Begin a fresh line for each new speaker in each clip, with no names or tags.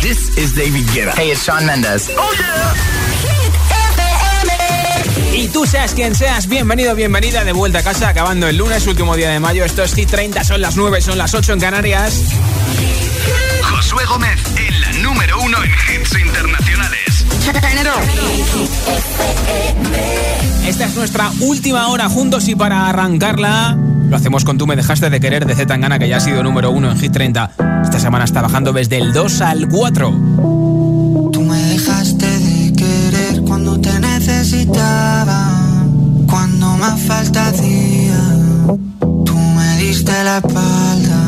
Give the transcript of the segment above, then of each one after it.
This is David Guetta.
Hey, it's Sean Mendes.
Oh yeah.
Y tú seas quien seas, bienvenido, bienvenida de vuelta a casa, acabando el lunes, último día de mayo. Esto es Hit 30, son las 9, son las 8 en Canarias.
Josué Gómez en la número uno en hits internacionales.
Esta es nuestra última hora juntos y para arrancarla lo hacemos con Tú me dejaste de querer de Zetangana que ya ha sido número uno en Hit 30. Esta semana está bajando desde el 2 al 4.
Tú me dejaste de querer cuando te necesitaba, cuando más falta hacía. Tú me diste la espalda.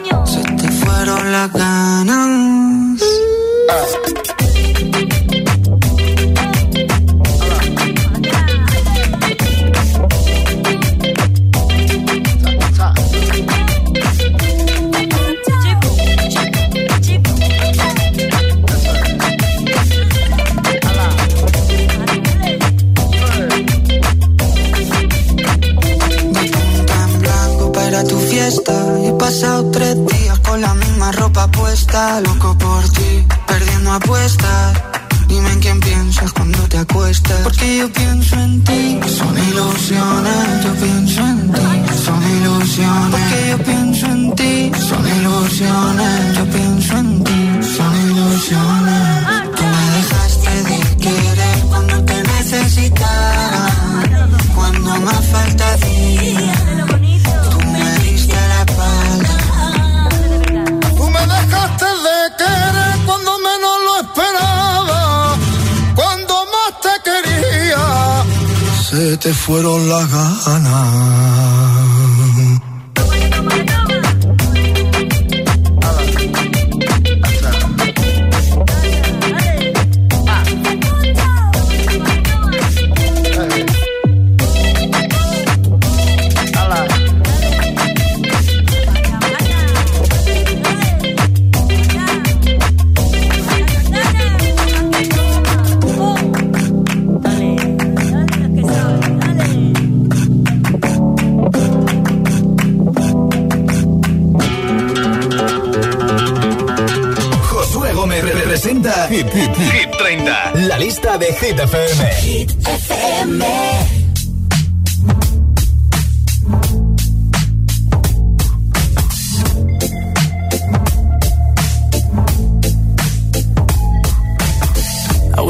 fueron las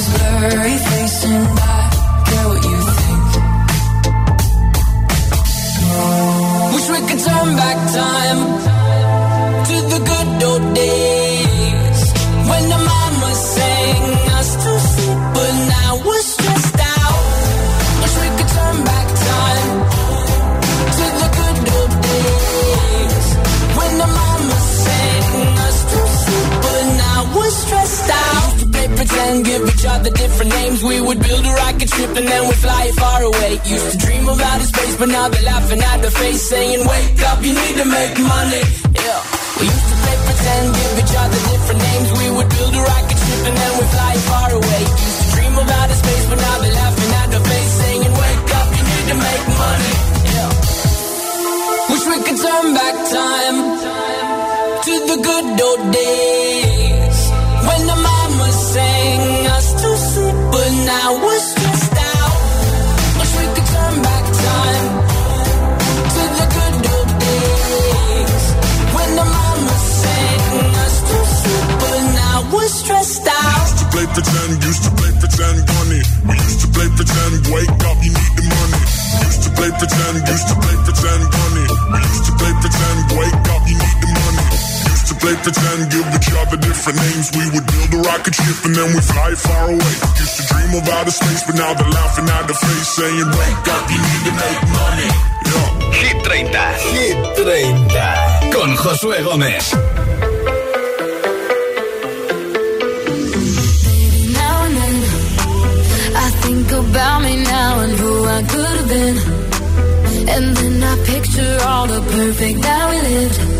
What you think. Wish we could turn back time pretend, give each other different names. We would build a rocket ship and then we'd fly far away. Used to dream of outer space, but now they're laughing at the face, saying, "Wake up, you need to make money." Yeah. We used to play pretend, give each other different names. We would build a rocket ship and then we'd fly far away. Used to dream of outer space, but now they're laughing at the face, saying, "Wake up, you need to make money." Yeah. Wish we could turn back time to the good old days now we're stressed out. Wish we could turn back time to the good old days when the mama sang us to but stressed out.
Used to play pretend, used to play pretend, bunny. We used to play pretend, wake up, you need the money. Used to play pretend, used to play pretend, bunny. We used to play pretend, wake up, you need the money. Used to play pretend, give each other different names. We would build a rocket ship and then we fly far away. Used to dream of outer space, but now they're laughing at the face, saying, wake up, you need to make money. Yeah.
Hit 30. Hit 30. Con Josué Gómez.
Now and then, I think about me now and who I could have been. And then I picture all the perfect that we lived.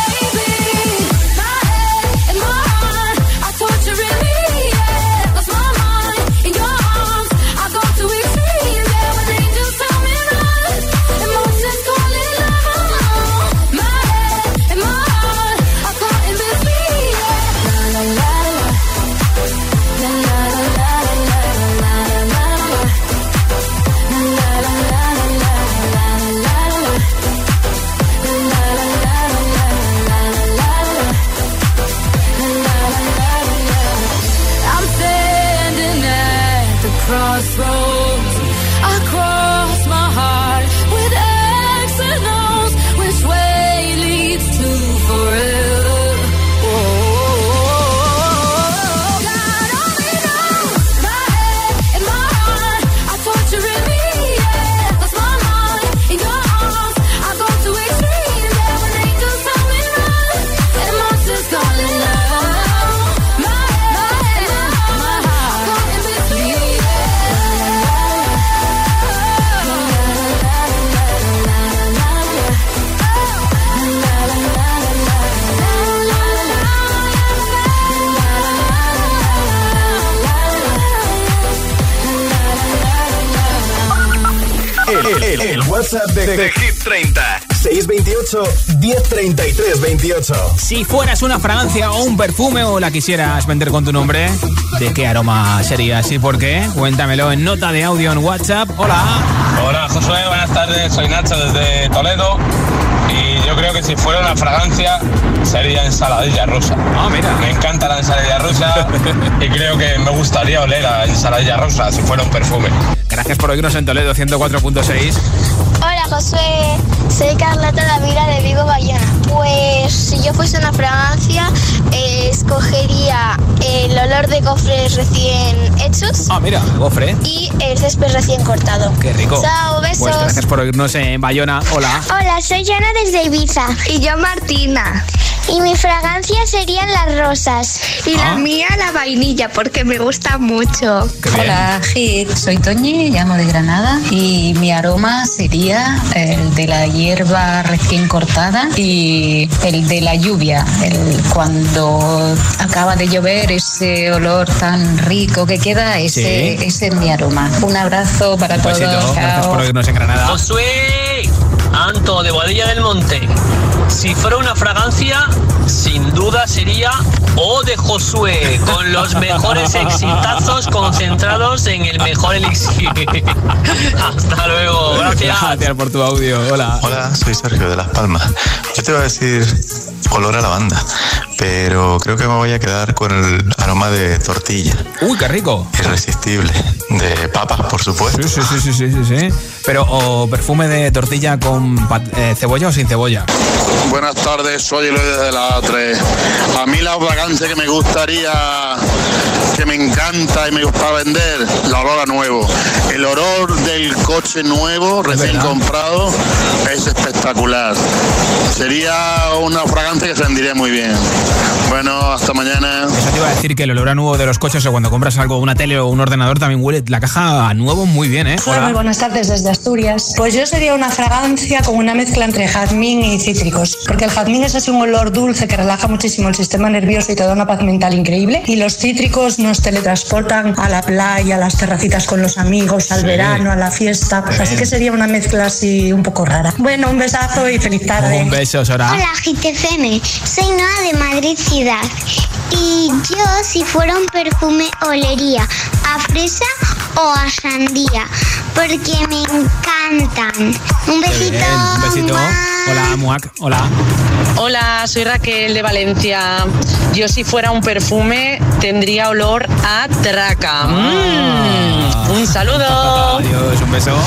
WhatsApp de, Hit 30. 628 1033 28.
Si fueras una fragancia o un perfume o la quisieras vender con tu nombre, ¿de qué aroma sería? ¿Y por qué? Cuéntamelo en nota de audio en WhatsApp. Hola.
Hola Josué, buenas tardes. Soy Nacho desde Toledo. Y yo creo que si fuera una fragancia sería ensaladilla rusa.
Ah, mira.
Me encanta la ensaladilla rusa y creo que me gustaría oler a ensaladilla rusa si fuera un perfume.
Gracias por oírnos en Toledo 104.6.
Josué, soy Carlota Davila de Vigo Bayona. Pues si yo fuese una fragancia, eh, escogería el olor de gofres recién hechos.
Ah, mira, gofre.
Y el césped recién cortado.
Qué rico.
Chao, besos.
Pues gracias por oírnos en Bayona. Hola.
Hola, soy Yana desde Ibiza. Y yo Martina. Y mi fragancia serían las rosas. Y
Ah.
la mía la vainilla, porque me gusta mucho.
Hola, Hit. Soy Toñi, llamo de Granada y mi aroma sería el de la hierba recién cortada y el de la lluvia, el cuando acaba de llover ese olor tan rico que queda, ese,
Sí.
ese es mi aroma. Un abrazo para
Un
todos.
besito. Gracias
Chao.
por oírnos en Granada.
Josué, Anto de Boadilla del Monte. Si fuera una fragancia, sin duda sería O de Josué, con los mejores exitazos concentrados en el mejor elixir. Hasta luego, gracias.
Gracias por tu audio. Hola.
Hola, soy Sergio de Las Palmas. Yo te voy a decir olor a lavanda, pero creo que me voy a quedar con el aroma de tortilla.
Uy, qué rico.
Irresistible. De papas, por supuesto.
Sí, sí, sí, sí, sí, sí. Pero, o perfume de tortilla con eh, cebolla o sin cebolla.
Buenas tardes, soy Eloy desde la A3. A mí la fragancia que me gustaría, que me encanta y me gusta vender, la olor a nuevo. El olor del coche nuevo, recién comprado, es espectacular. Sería una fragancia que se vendería muy bien. Bueno, hasta mañana.
Eso te iba a decir que el olor a nuevo de los coches o cuando compras algo, una tele o un ordenador, también huele la caja a nuevo muy bien, ¿eh?
Hola, muy buenas tardes desde Asturias. Pues yo sería una fragancia con una mezcla entre jazmín y cítricos, porque el jazmín es así un olor dulce que relaja muchísimo el sistema nervioso y te da una paz mental increíble, y los cítricos nos teletransportan a la playa, a las terracitas con los amigos, al
Sí.
verano, a la fiesta. Así que sería una mezcla así un poco rara. Bueno, un besazo y feliz tarde.
Un beso, Sora.
Hola GTFM, soy Noa de Madrid Ciudad y yo si fuera un perfume olería a fresa o a sandía porque me encantan. Un besito.
bien, Un besito. Hola, Muac. Hola.
Hola, soy Raquel de Valencia. Yo si fuera un perfume tendría olor a traca. Mm, Un saludo.
Adiós, un beso.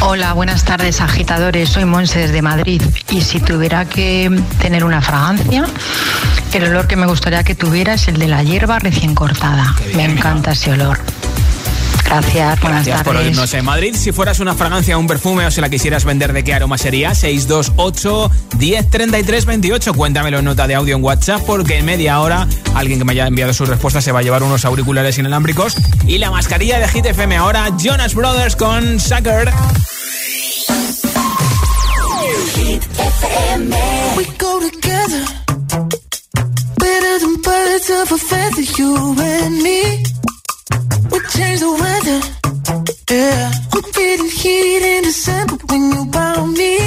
Hola, buenas tardes agitadores, soy Monse desde Madrid y si tuviera que tener una fragancia, el olor que me gustaría que tuviera es el de la hierba recién cortada. me encanta ese olor. Gracias, buenas
Gracias por
tardes.
oírnos en Madrid. Si fueras una fragancia o un perfume o si la quisieras vender, ¿de qué aroma sería? 628 1033 28. Cuéntamelo en nota de audio en WhatsApp porque en media hora alguien que me haya enviado su respuesta se va a llevar unos auriculares inalámbricos y la mascarilla de Hit FM. Ahora Jonas Brothers con Sucker.
We go together, better than birds of a feather, you and me. Change the weather, yeah. I'm feeling heat in December when you found me.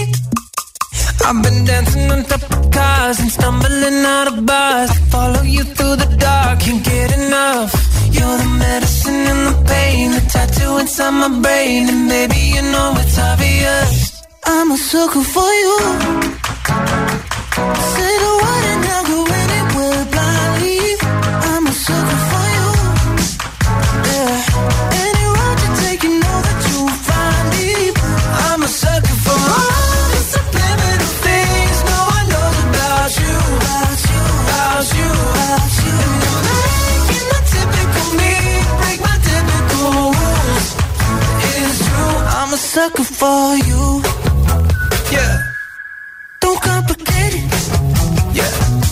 I've been dancing on top of cars and stumbling out of bars. Follow you through the dark, can't get enough. You're the medicine and the pain, the tattoo inside my brain, and baby you know it's obvious. I'm a sucker for you. Say for you. Yeah. Don't complicate it. Yeah.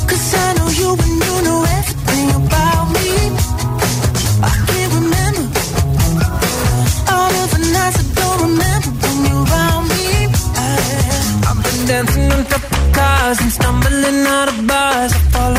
Cause I know you and you know everything about me. I can't remember all of the nights I don't remember when you're around me. I, I've been dancing on top of cars and stumbling out of bars. I follow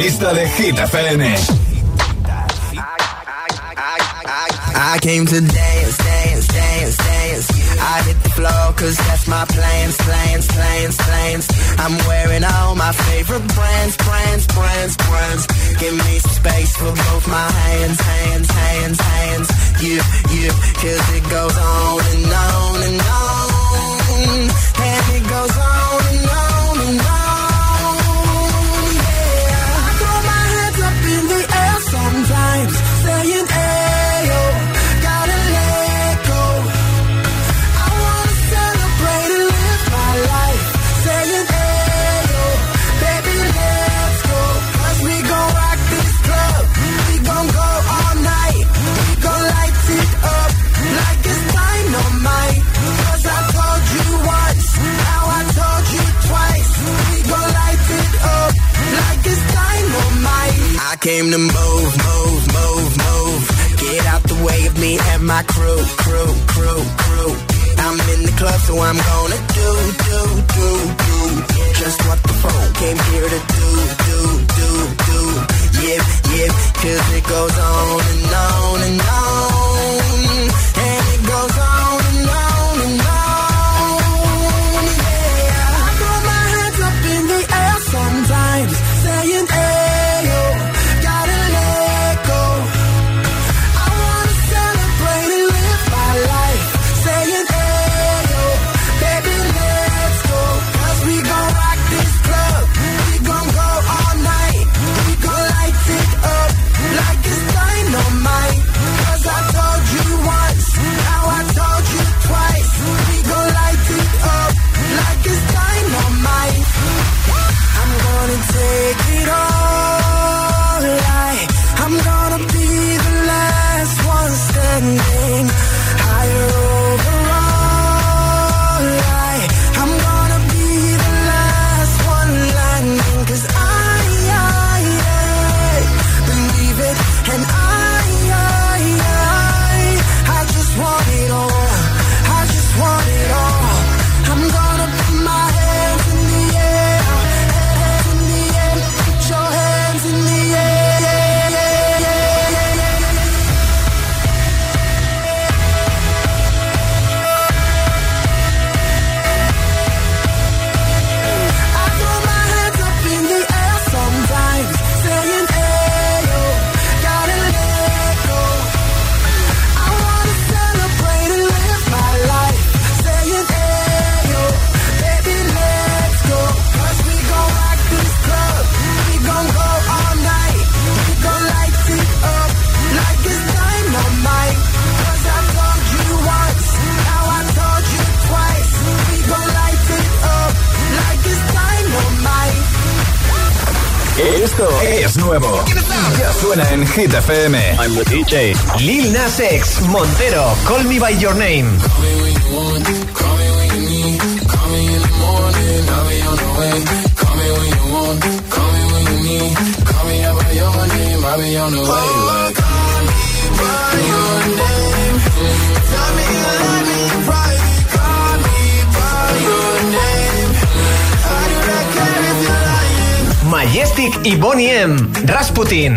lista de Hit FM.
I came to dance, dance, dance, dance. I hit the floor cause that's my plans, plans, plans, plans. I'm wearing all my favorite brands, brands, brands, brands. Give me space for both my hands, hands, hands, hands. You, you, cause it goes on I'm the
DJ.
Lil Nas X, Montero, Call Me By Your Name.
Majestic y Bonnie M, Rasputin.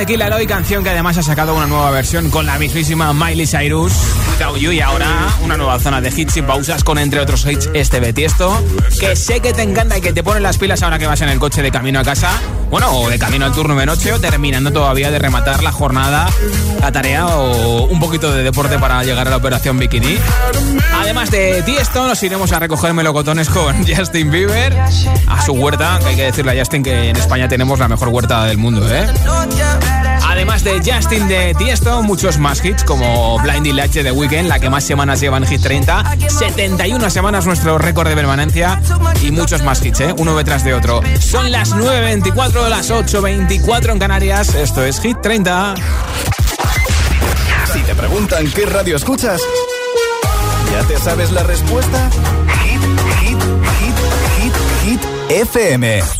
De Killa Loy, canción que además ha sacado una nueva versión con la mismísima Miley Cyrus, y ahora una nueva zona de hits y pausas con, entre otros hits, este Betiesto, que sé que te encanta y que te ponen las pilas ahora que vas en el coche de camino a casa, bueno, o de camino al turno de noche, o terminando todavía de rematar la jornada, la tarea o un poquito de deporte para llegar a la operación Bikini. Además de Tiesto, nos iremos a recoger melocotones con Justin Bieber a su huerta, que hay que decirle a Justin que en España tenemos la mejor huerta del mundo, ¿eh? Además de Justin de Tiesto, muchos más hits como Blinding Lights de The Weeknd, la que más semanas lleva en Hit 30, 71 semanas nuestro récord de permanencia y muchos más hits, ¿eh? uno detrás de otro. Son las 9.24, las 8.24 en Canarias, esto es Hit 30.
Si te preguntan qué radio escuchas, ¿ya te sabes la respuesta? Hit, hit, hit, hit, hit, FM.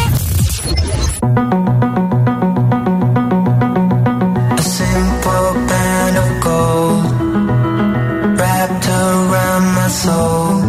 Soul.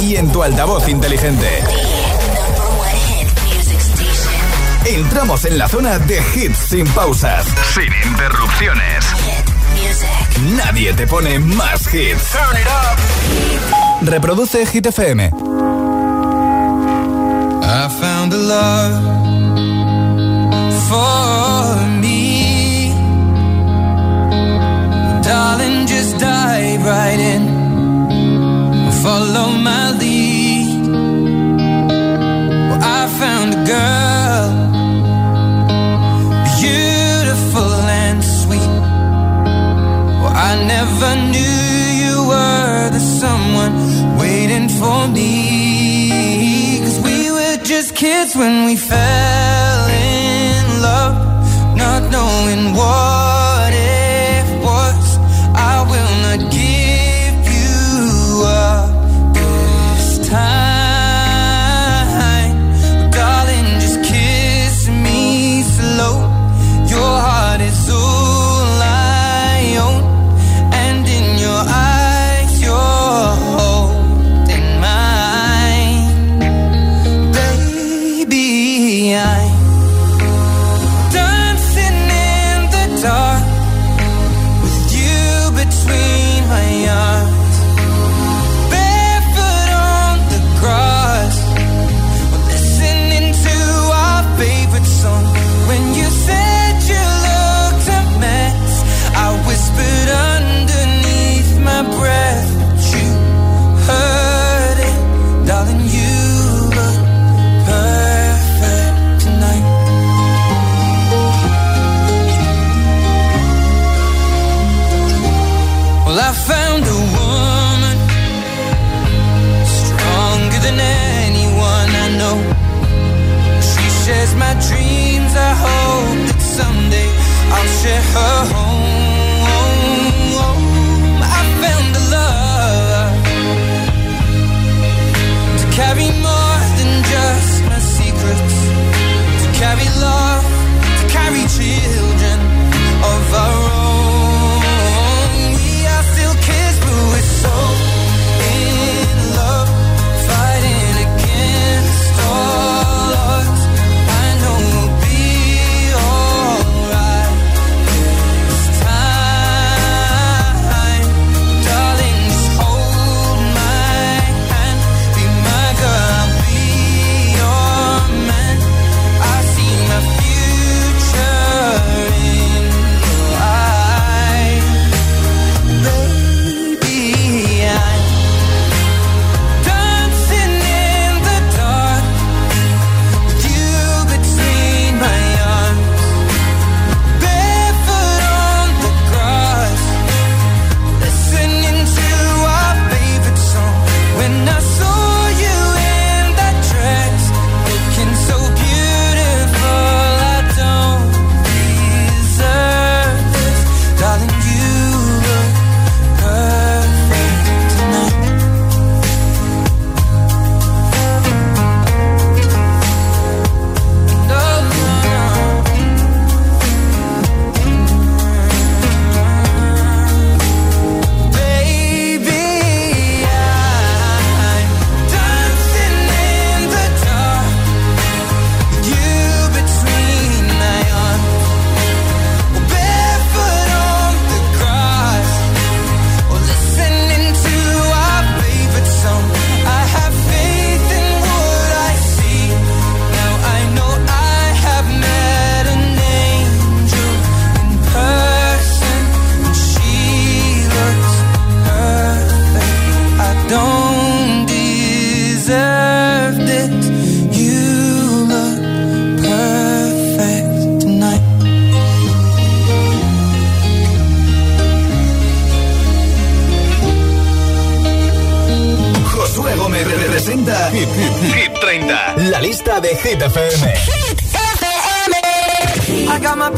Y en tu altavoz inteligente. Entramos en la zona de hits sin pausas, sin interrupciones. Nadie te pone más hits. Reproduce Hit FM.
I found a love for me. Darling, just dive right in. Follow my lead. Well, I found a girl, beautiful and sweet. Well, I never knew you were the someone waiting for me. Cause we were just kids when we fell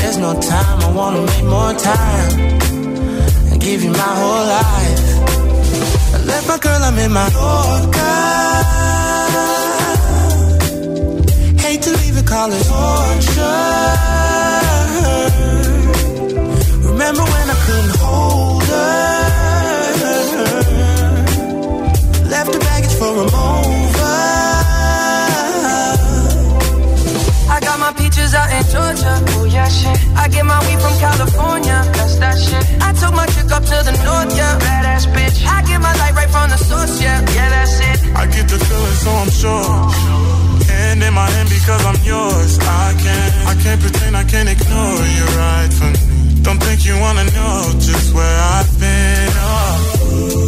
There's no time, I wanna make more time and give you my whole life. I left my girl, I'm in my Yorker. Hate to leave it, call it torture. Remember when I couldn't hold her? Left the baggage for a mover.
I got my peaches out in Georgia. Shit. I get my weed from California. That's that shit. I took my chick up to the north, yeah. Badass bitch. I get my light right from the source, yeah. Yeah, that's it.
I get the feeling, so I'm sure. Hand in my hand because I'm yours. I can't, I can't pretend, I can't ignore you right from me. Don't think you wanna know just where I've been. Oh.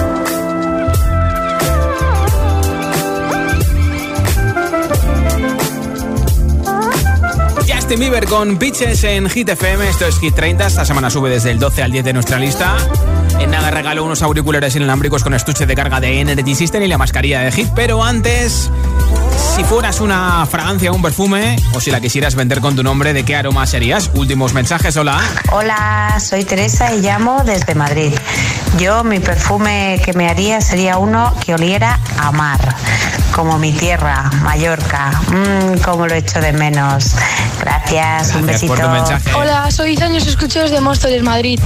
Justin Bieber con Pitches en Hit FM. Esto es Hit 30. Esta semana sube desde el 12 al 10 de nuestra lista. En nada regalo unos auriculares inalámbricos con estuche de carga de Energy System y la mascarilla de Hit. Pero antes, si fueras una fragancia o un perfume, o si la quisieras vender con tu nombre, ¿de qué aroma serías? Últimos mensajes, hola.
Hola, soy Teresa y llamo desde Madrid. Yo mi perfume que me haría sería uno que oliera a mar, como mi tierra, Mallorca. Mmm, como lo echo de menos. Gracias, un besito.
Hola, soy Izaño, os escucho desde Móstoles, Madrid.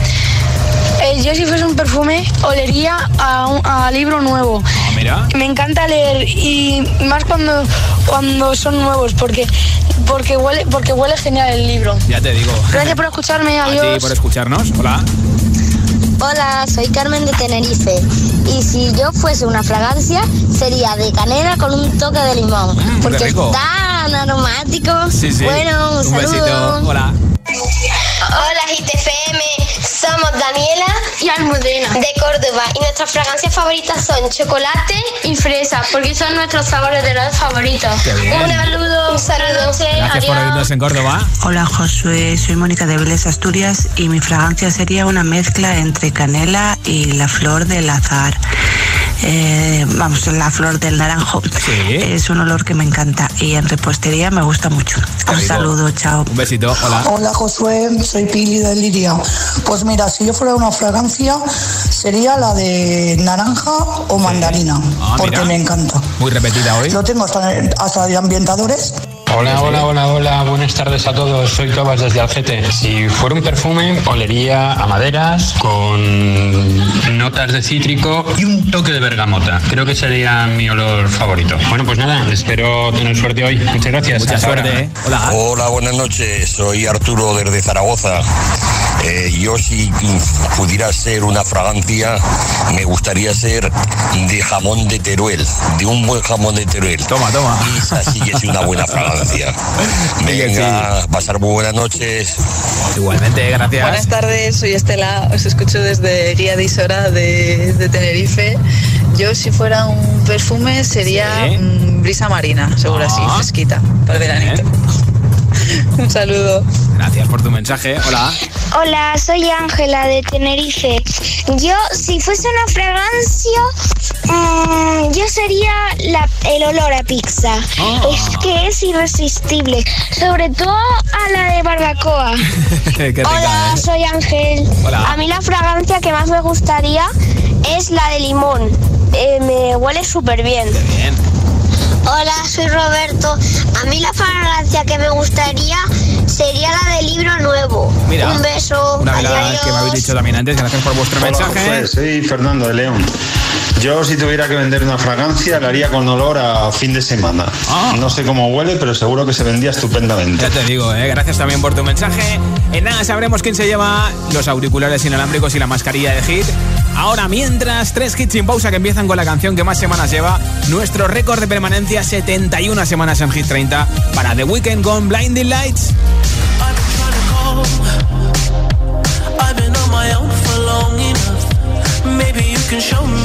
Eh, yo si fuese un perfume, olería a, un- a libro nuevo.
mira.
Me encanta leer y más cuando, cuando son nuevos, porque, porque, huele, porque huele genial el libro.
Ya te digo.
Gracias por escucharme,
A ti
adiós.
por escucharnos. Hola.
Hola, soy Carmen de Tenerife y si yo fuese una fragancia sería de canela con un toque de limón
qué
porque
rico.
es tan aromático.
Sí, sí.
Bueno, un,
un
saludo.
besito. Hola.
Hola GTFM, somos Daniela y Almudena de Córdoba y nuestras fragancias favoritas son chocolate y fresa porque son nuestros sabores de los favoritos. Un saludo, un saludo.
Gracias por oírnos en Córdoba.
Hola Josué, soy Mónica de Vélez Asturias y mi fragancia sería una mezcla entre canela y la flor del azar. Eh, vamos, la flor del naranjo. Es un olor que me encanta y en repostería me gusta mucho. Un
rico.
saludo, chao.
Un besito. Hola.
Hola Josué, soy Pili de Liria. Pues mira, si yo fuera una fragancia sería la de naranja o mandarina,
Ah,
porque
mira.
me encanta.
Muy repetida hoy.
Lo tengo hasta, hasta de ambientadores. Hola, hola, hola, hola, buenas tardes a todos. Soy Tobas desde Algete. Si fuera un perfume, olería a maderas con notas de cítrico y un toque de bergamota. Creo que sería mi olor favorito. Bueno, pues nada, espero tener suerte hoy. Muchas gracias.
Mucha
Hasta ahora.
suerte, ¿eh? Hola.
Hola, buenas noches. Soy Arturo desde Zaragoza. Eh, yo si pudiera ser una fragancia, me gustaría ser de jamón de Teruel, de un buen jamón de Teruel.
Toma, toma.
Esa sí que es una buena fragancia. Venga, pasar muy buenas noches.
Igualmente, gracias.
Buenas tardes, soy Estela, os escucho desde Guía de Isora de, de Tenerife. Yo si fuera un perfume sería mm, brisa marina, seguro así,
Ah.
fresquita, para el veranito. Un saludo.
Gracias por tu mensaje. Hola.
Hola, soy Ángela de Tenerife. Yo, si fuese una fragancia, mm, yo sería la- el olor a pizza. Es que es irresistible, sobre todo a la de barbacoa.
Qué rica,
Hola,
¿eh?
soy Ángel.
Hola.
A mí la fragancia que más me gustaría es la de limón. Eh, me huele súper bien.
Bien.
Hola, soy Roberto. A mí la fragancia que me gustaría sería la del libro nuevo.
Mira,
Un beso.
Una
Adiós.
que me habéis dicho también antes. Gracias por vuestro
Hola,
mensaje.
José, soy Fernando de León. Yo si tuviera que vender una fragancia la haría con olor a fin de semana. No sé cómo huele, pero seguro que se vendía estupendamente.
Ya te digo, ¿eh? gracias también por tu mensaje. En nada sabremos quién se lleva los auriculares inalámbricos y la mascarilla de hit. Ahora, mientras, tres hits sin pausa que empiezan con la canción que más semanas lleva, nuestro récord de permanencia, 71 semanas en Hit 30, para The Weeknd con Blinding Lights.
I've been on my own for long enough. Maybe you can show me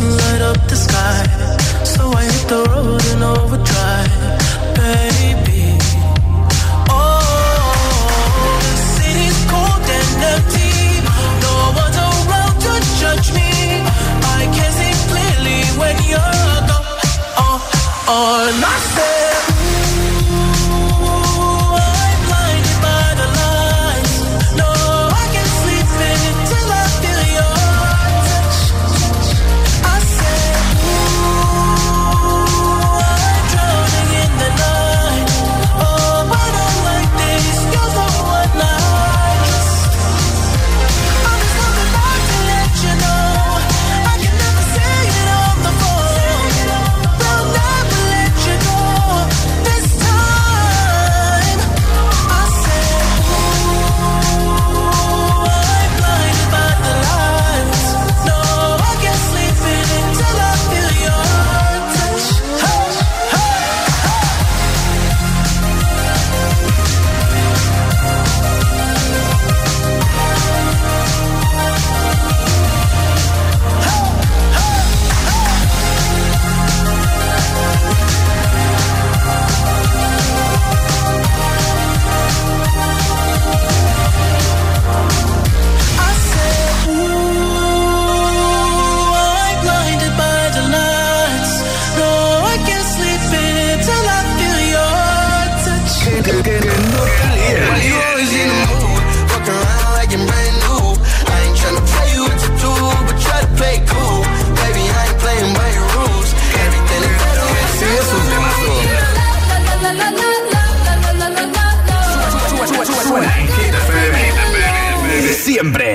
light up the sky.
siempre.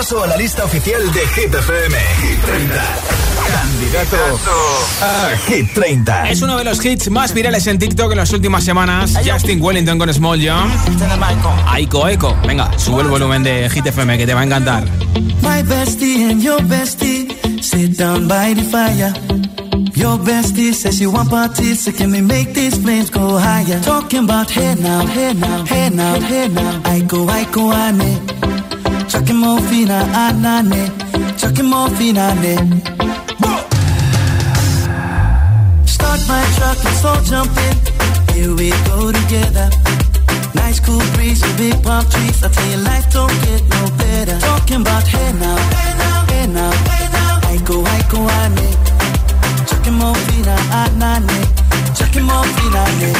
A la lista oficial de Hit FM. Hit 30. Candidato a Hit 30.
Es uno de los hits más virales en TikTok en las últimas semanas. Justin Wellington con Small Jump. Aiko Echo. Venga, sube el volumen de Hit FM que te va a encantar.
My bestie and your bestie sit down by the fire. Your bestie says you want parties, so can we make these flames go higher? Talking about hey now, hey now, hey now, hey now. I go, I go, I more fina anane, chucking more fina ne. Start my truck, let's all jump in. Here we go together. Nice cool breeze with big palm trees. I tell you, life don't get no better. Talking about hey now, hey now, hey now. Hey now. I go, I go, ane. Chucking more fina anane, chucking more fina ne.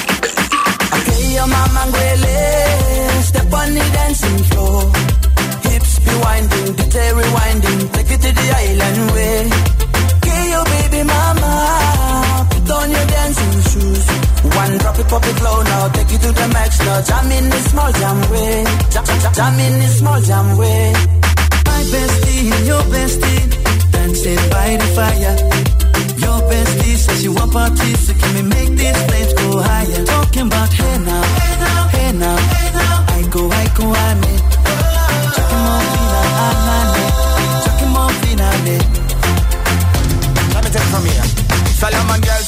Okay, your mama step on the dancing floor be winding, DJ rewinding, take it to the island way. Get your baby mama, put on your dancing shoes. One drop it, pop it low now, take it to the max now. Jam in the small jam way, jam, jam, jam in the small jam way. My bestie and your bestie, dancing by the fire. Your bestie says you want parties, so can we make these flames go higher? Talking about hey now, hey now, hey now, hey now. I go, I go, I need.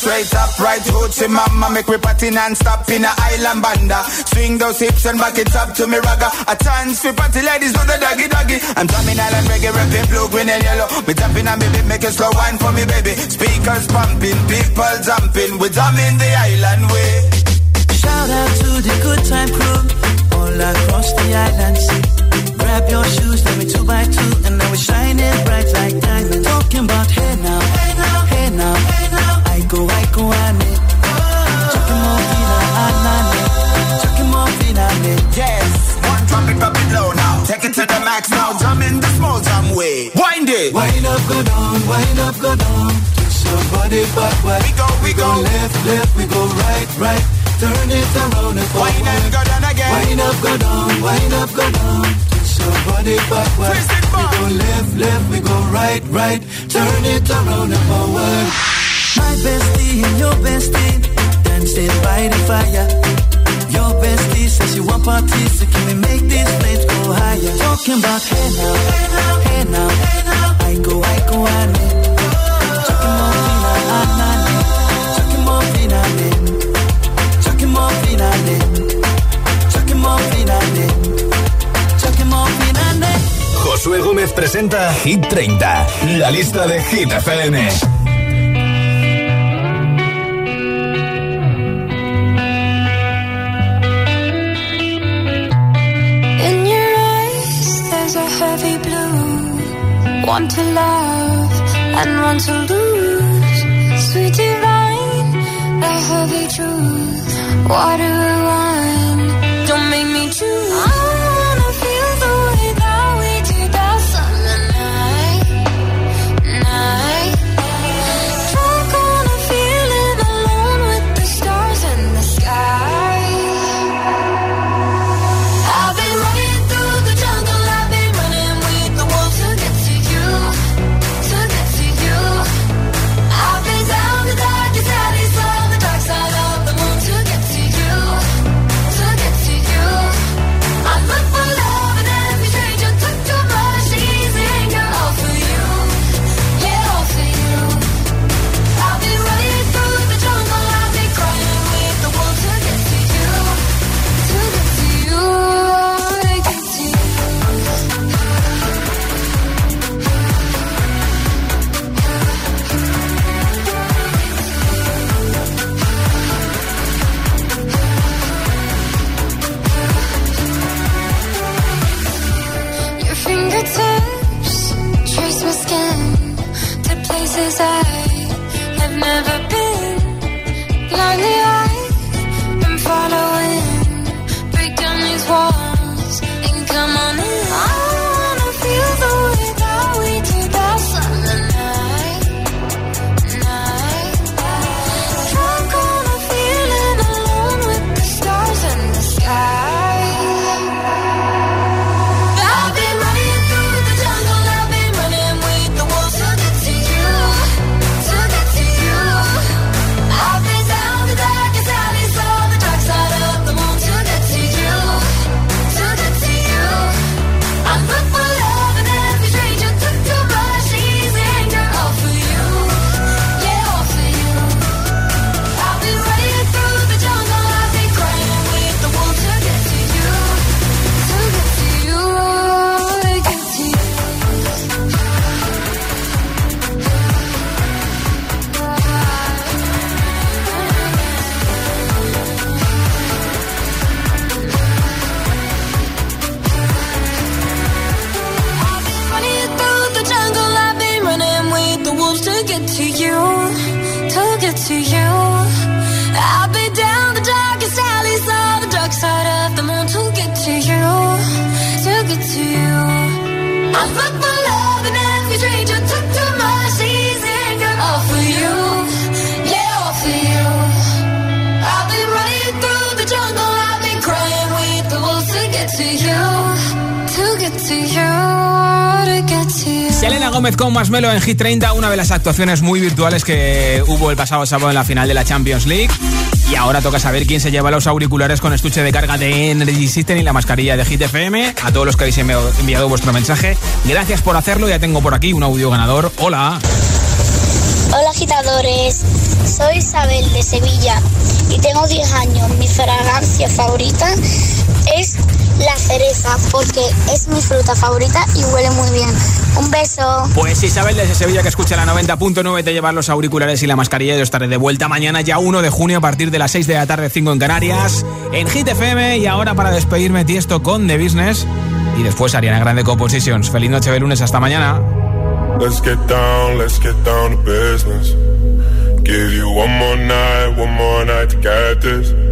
Straight up, right hoochie mama Make me party non-stop in a island banda Swing those hips and back it up to me ragga A chance for party ladies do the doggy doggy I'm drumming island reggae, rapping blue, green and yellow Me jumping and baby, make a slow wine for me baby Speakers pumping, people jumping We drumming the island way
Shout out to the good time crew All across the island Grab your shoes, let me two by two, and now we're shining bright like diamonds. Talking about hey now, hey now, hey now, hey now. I go, I go, I need. Chucking more fina, anane. Chucking more fina,
Yes, one drop it, drop it low now. Take it to the max now. Jump in the small jam way. Wind it.
Wind up, go down, wind up, go down. Twist your body backward.
We go, we, we go.
go left, left, we go right, right. Turn it around and forward.
Wind and go down again.
Wind up, go down, wind up, go down. Twist your body backward. We go left, left, we go right, right. Turn it around and forward. My bestie and your bestie dancing by the fire. Your bestie says she want parties, so can we make these flames go higher? Talking about hey now, hey now, hey now, hey now. I go, I go, I need. Talking more fina, I need.
Josué Gómez presenta Hit 30, la lista de Hit FM.
One to love and one to lose. Sweet divine, the heavy truth. Water wine,
Selena Gómez con Masmelo en Hit 30, una de las actuaciones muy virtuales que hubo el pasado sábado en la final de la Champions League. Y ahora toca saber quién se lleva los auriculares con estuche de carga de Energy System y la mascarilla de Hit FM. A todos los que habéis enviado vuestro mensaje, gracias por hacerlo. Ya tengo por aquí un audio ganador. Hola.
Hola agitadores, soy Isabel de Sevilla y tengo 10 años. Mi fragancia favorita es la cereza porque es mi fruta favorita y huele muy bien. Un beso.
Pues Isabel desde Sevilla que escucha la 90.9 te llevar los auriculares y la mascarilla. Yo estaré de vuelta mañana ya 1 de junio a partir de las 6 de la tarde 5 en Canarias en Hit FM y ahora para despedirme Tiesto con The Business y después Ariana Grande Compositions. Feliz noche de lunes hasta mañana.
Let's get down, let's get down to business. Give you one more night, one more night to get this.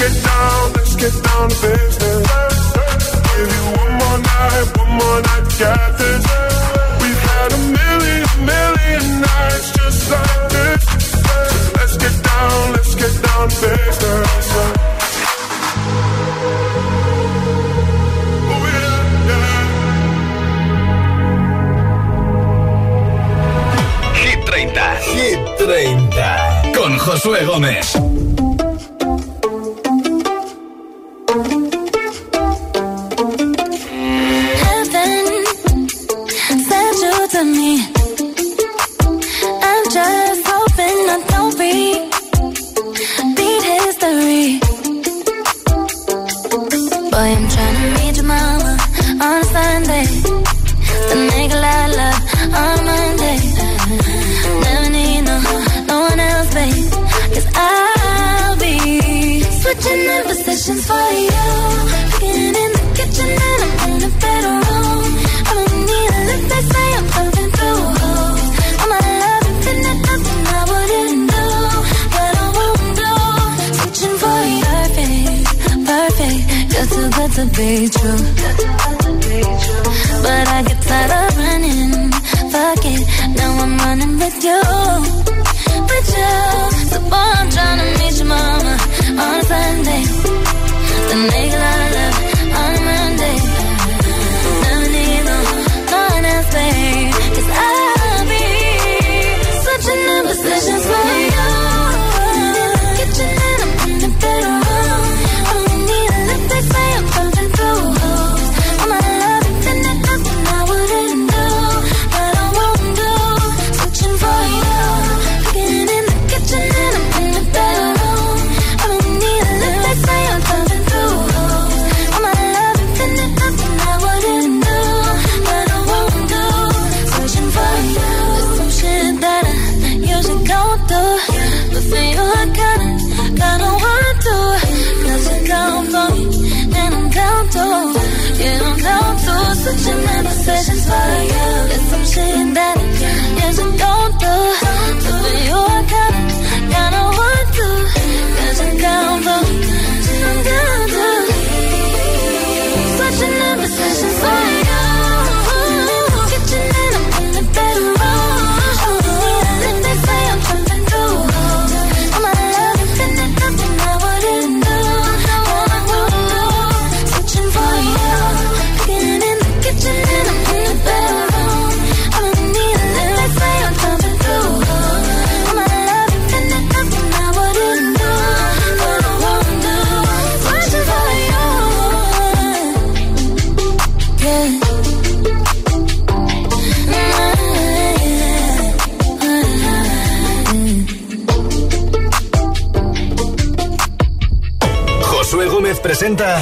Let's get down, let's get down to business. Give you one more night, one more night to get this. We've had a million, million nights just like this. Let's get down, let's get down to business.
Hit 30. Hit 30. Con Josué Gómez.
Boy, I'm trying to meet your mama on Sunday. To make a lot of love on Monday. Never need no, no one else, babe. Cause I'll be switching in positions for you. To be true. But I get tired of running. Fuck it, now I'm running with you. With you. So meet your mama on Sunday. A lot of love on Monday. Never need no, one babe. Cause I'll be switching in positions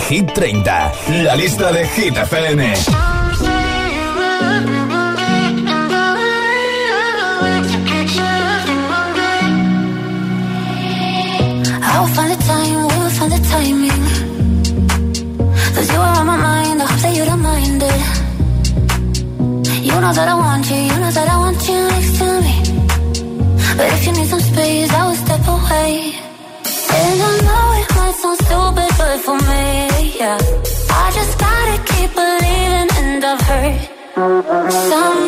Hit 30, la lista de Hit FM.
I'll find the time, we'll find the timing. Cause you are on my mind, I hope that you don't mind it. You know that I want you, you know that I want you next to me. But if you need some space, some